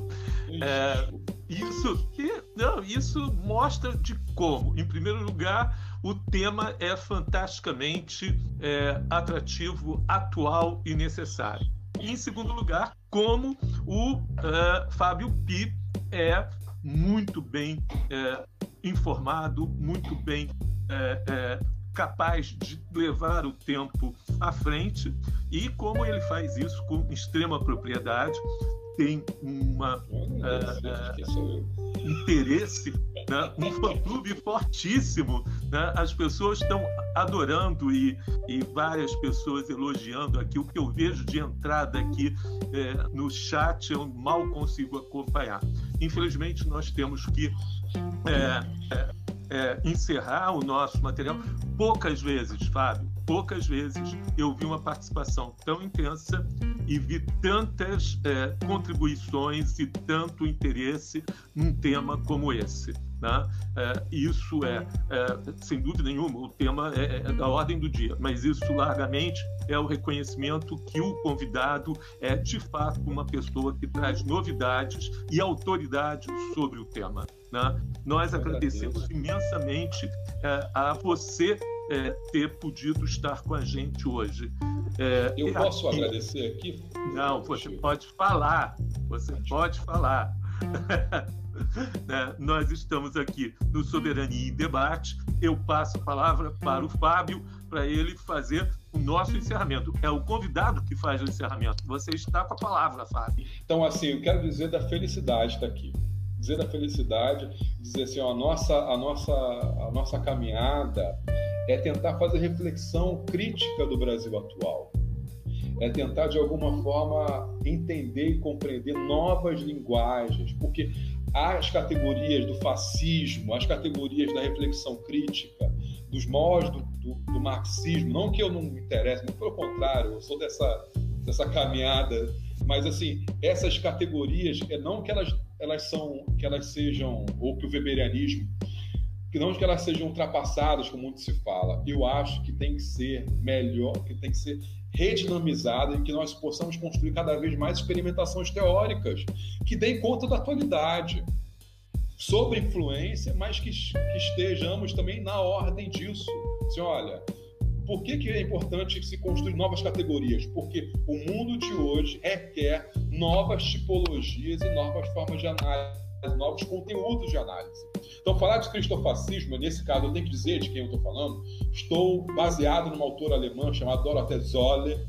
É, isso, não, isso mostra de como, em primeiro lugar, o tema é fantasticamente é, atrativo, atual e necessário. E, em segundo lugar, como o uh, Fábio Pi é muito bem é, informado, muito bem é, é, capaz de levar o tempo à frente e como ele faz isso com extrema propriedade, tem uma uh, interesse, né? um fã-clube fortíssimo. Né? As pessoas estão adorando e, e várias pessoas elogiando aqui. O que eu vejo de entrada aqui é, no chat eu mal consigo acompanhar. Infelizmente, nós temos que é, é, é encerrar o nosso material. Poucas vezes, Fábio, poucas vezes eu vi uma participação tão intensa e vi tantas é, contribuições e tanto interesse num tema como esse. Né? É, isso é, é, sem dúvida nenhuma, o tema é, é, da ordem do dia, mas isso largamente é o reconhecimento que o convidado é de fato uma pessoa que traz novidades e autoridade sobre o tema. Né? Nós agradecemos imensamente é, a você é, ter podido estar com a gente hoje. É, Eu posso aqui... agradecer aqui? Não, você pode falar. Você pode falar. né? Nós estamos aqui no Soberania em Debate. Eu passo a palavra para o Fábio para ele fazer o nosso encerramento. É o convidado que faz o encerramento. Você está com a palavra, Fábio. Então, assim, eu quero dizer da felicidade estar aqui. Dizer da felicidade, dizer assim, ó, a nossa, a nossa, a nossa caminhada é tentar fazer reflexão crítica do Brasil atual. É tentar, de alguma forma, entender e compreender novas linguagens, porque as categorias do fascismo, as categorias da reflexão crítica, dos modos do, do, do, marxismo, não que eu não me interesse, pelo contrário, eu sou dessa, dessa caminhada, mas assim, essas categorias, é não que elas, elas são, que elas sejam, ou que o weberianismo que não que elas sejam ultrapassadas, como muito se fala. Eu acho que tem que ser melhor, que tem que ser redinamizada e que nós possamos construir cada vez mais experimentações teóricas que deem conta da atualidade, sobre influência, mas que, que estejamos também na ordem disso. Assim, olha, por que, que é importante se construir novas categorias? Porque o mundo de hoje requer novas tipologias e novas formas de análise novos conteúdos de análise. Então, falar de cristofascismo, nesse caso, eu tenho que dizer de quem eu estou falando, estou baseado numa autora alemã chamada Dorothee Zoller.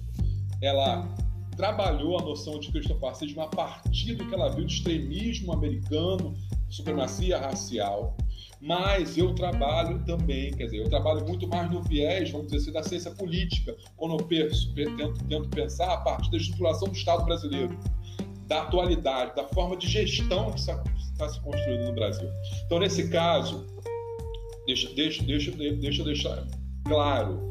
Ela trabalhou a noção de cristofascismo a partir do que ela viu de extremismo americano, supremacia racial. Mas eu trabalho também, quer dizer, eu trabalho muito mais no viés, vamos dizer assim, da ciência política, quando eu penso, tento, tento pensar a partir da estruturação do Estado brasileiro da atualidade, da forma de gestão que está se construindo no Brasil. Então, nesse caso, deixa, deixa, deixa, deixa eu deixar claro,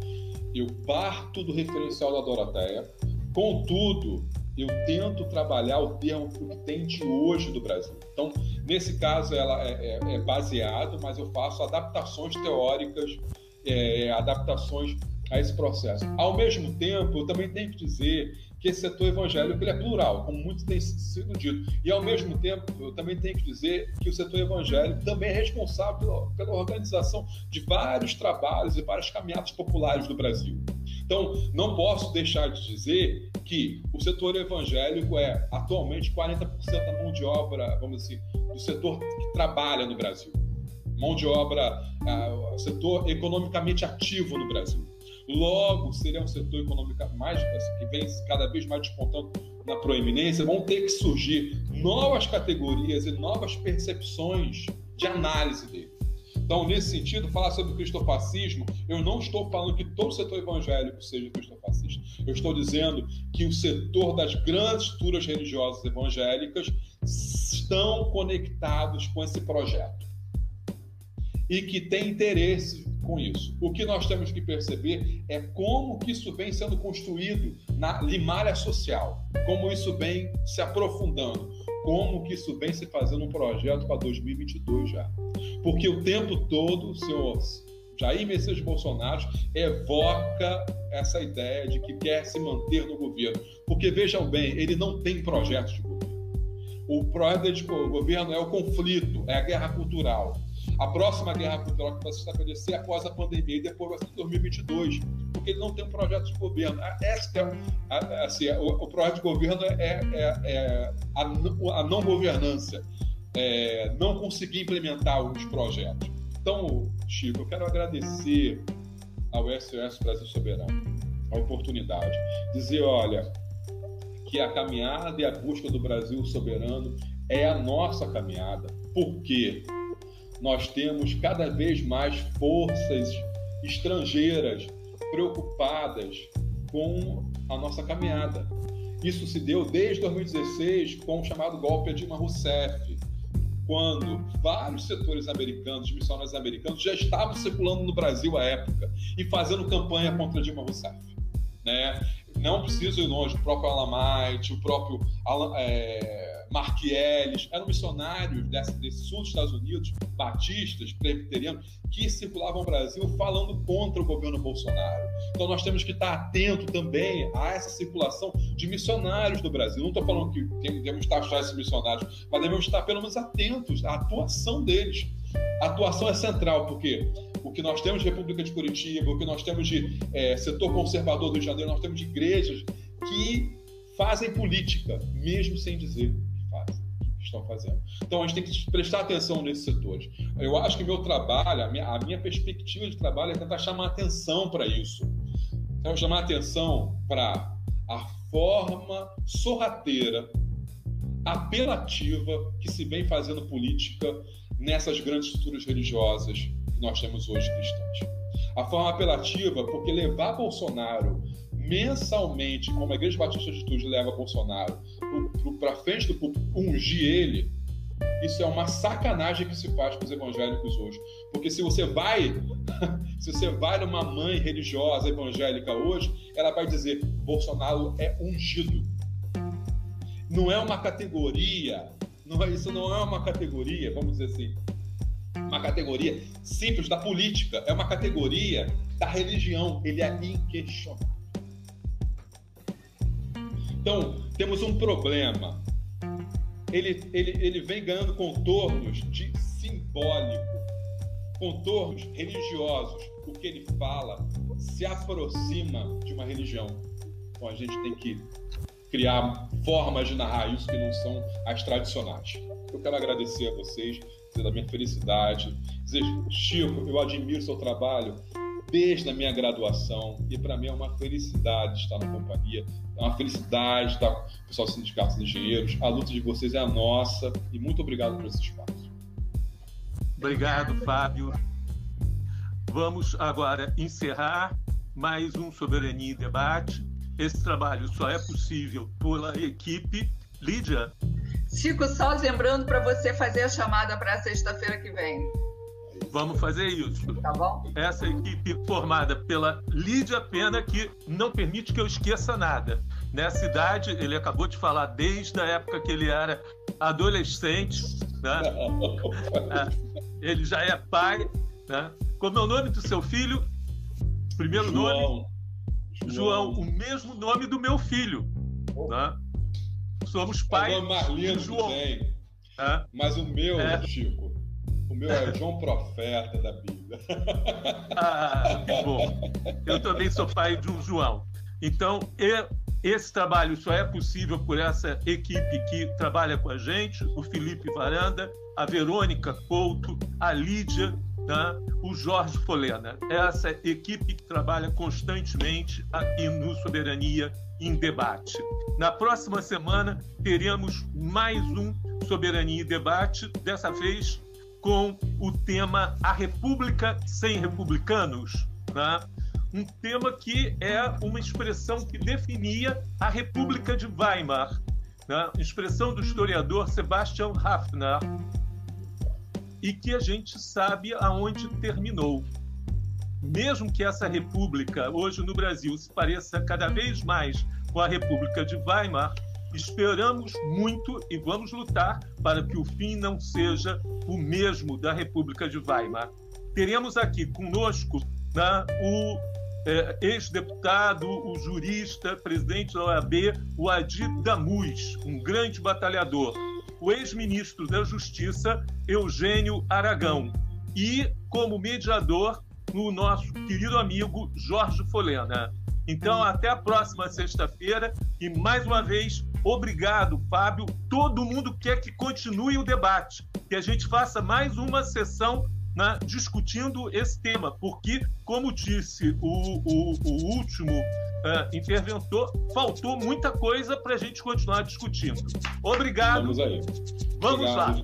eu parto do referencial da Doroteia, contudo, eu tento trabalhar o termo que tem de hoje do Brasil. Então, nesse caso, ela é, é, é baseado, mas eu faço adaptações teóricas, é, adaptações a esse processo. Ao mesmo tempo, eu também tenho que dizer que esse setor evangélico ele é plural, como muito tem sido dito. E, ao mesmo tempo, eu também tenho que dizer que o setor evangélico também é responsável pela, pela organização de vários trabalhos e várias caminhadas populares do Brasil. Então, não posso deixar de dizer que o setor evangélico é atualmente 40% da mão de obra, vamos dizer, do setor que trabalha no Brasil. Mão de obra, uh, setor economicamente ativo no Brasil. Logo, seria um setor econômico mais, assim, que vem cada vez mais despontando na proeminência. Vão ter que surgir novas categorias e novas percepções de análise dele. Então, nesse sentido, falar sobre o cristofascismo, eu não estou falando que todo setor evangélico seja cristofascista. Eu estou dizendo que o setor das grandes estruturas religiosas evangélicas estão conectados com esse projeto e que tem interesse com isso. O que nós temos que perceber é como que isso vem sendo construído na limalha social, como isso vem se aprofundando, como que isso vem se fazendo um projeto para 2022 já. Porque o tempo todo, senhor Jair Messias Bolsonaro evoca essa ideia de que quer se manter no governo. Porque, vejam bem, ele não tem projeto de governo. O projeto de governo é o conflito, é a guerra cultural. A próxima guerra cultural que vai se estabelecer após a pandemia e depois vai ser 2022, porque ele não tem um projeto de governo. Esse é, assim, o, o, projeto de governo é, é, é a, a, não governança, é, não conseguir implementar os projetos. Então, Chico, eu quero agradecer ao SOS Brasil Soberano a oportunidade. Dizer, olha, que a caminhada e a busca do Brasil soberano é a nossa caminhada. Por quê? Nós temos cada vez mais forças estrangeiras preocupadas com a nossa caminhada. Isso se deu desde 2016 com o chamado golpe de Dilma Rousseff, quando vários setores americanos, missionários americanos, já estavam circulando no Brasil à época e fazendo campanha contra Dilma Rousseff. Né? Não preciso ir longe, o próprio Alamite, o próprio é, Marquielles, eram missionários desse, desse sul dos Estados Unidos, batistas, presbiterianos, que circulavam no Brasil falando contra o governo Bolsonaro. Então nós temos que estar atento também a essa circulação de missionários do Brasil. Não estou falando que devemos taxar esses missionários, mas devemos estar pelo menos atentos à atuação deles. A atuação é central, porque o que nós temos de República de Curitiba, o que nós temos de é, setor conservador do Rio de Janeiro, nós temos de igrejas que fazem política, mesmo sem dizer estão fazendo. Então a gente tem que prestar atenção nesses setores. Eu acho que meu trabalho, a minha, a minha perspectiva de trabalho é tentar chamar atenção para isso. Então, chamar atenção para a forma sorrateira, apelativa que se vem fazendo política nessas grandes estruturas religiosas que nós temos hoje cristãs. A forma apelativa, porque levar Bolsonaro mensalmente, como a Igreja Batista de Tude leva Bolsonaro para frente do público, ungir ele, isso é uma sacanagem que se faz com os evangélicos hoje. Porque se você vai, se você vai numa mãe religiosa evangélica hoje, ela vai dizer: Bolsonaro é ungido. Não é uma categoria, não é, isso não é uma categoria, vamos dizer assim, uma categoria simples da política, é uma categoria da religião. Ele é inquestionável. Então, temos um problema. Ele, ele, ele vem ganhando contornos de simbólico, contornos religiosos. O que ele fala se aproxima de uma religião. Então, a gente tem que criar formas de narrar isso que não são as tradicionais. Eu quero agradecer a vocês, dizer minha felicidade, dizer, Chico, eu admiro seu trabalho, desde a minha graduação e para mim é uma felicidade estar na companhia, é uma felicidade estar com o pessoal dos sindicatos de engenheiros. A luta de vocês é a nossa e muito obrigado por esse espaço. Obrigado, Fábio. Vamos agora encerrar mais um Soberania em Debate. Esse trabalho só é possível pela equipe. Lídia? Chico, só lembrando para você fazer a chamada para sexta-feira que vem. Vamos fazer isso. Tá bom? Essa equipe formada pela Lídia Pena, que não permite que eu esqueça nada. Nessa idade, ele acabou de falar desde a época que ele era adolescente, né? É, ele já é pai, né? Como é o nome do seu filho? Primeiro João. nome? João. João, o mesmo nome do meu filho, né? Somos pai. É o nome João. Tem. É. Mas o meu, é. Chico, o meu é João Profeta da Bíblia. Ah, bom. Eu também sou pai de um João. Então, esse trabalho só é possível por essa equipe que trabalha com a gente, o Felipe Varanda, a Verônica Couto, a Lídia, né? o Jorge Folena. Essa equipe que trabalha constantemente aqui no Soberania em Debate. Na próxima semana teremos mais um Soberania em Debate, dessa vez com o tema A República Sem Republicanos, né? um tema que é uma expressão que definia a República de Weimar, né? expressão do historiador Sebastian Hafner, e que a gente sabe aonde terminou. Mesmo que essa república, hoje no Brasil, se pareça cada vez mais com a República de Weimar, Esperamos muito e vamos lutar para que o fim não seja o mesmo da República de Weimar. teremos aqui conosco né, o é, ex-deputado, o jurista, presidente da OAB, o Adi Damus, um grande batalhador, o ex-ministro da Justiça, Eugênio Aragão, e, como mediador, o nosso querido amigo Jorge Folena. Então, até a próxima sexta-feira e, mais uma vez, Obrigado, Fábio. Todo mundo quer que continue o debate, que a gente faça mais uma sessão na, discutindo esse tema, porque, como disse o, o, o último uh, interventor, faltou muita coisa para a gente continuar discutindo. Obrigado. Vamos aí. Vamos Obrigado, lá.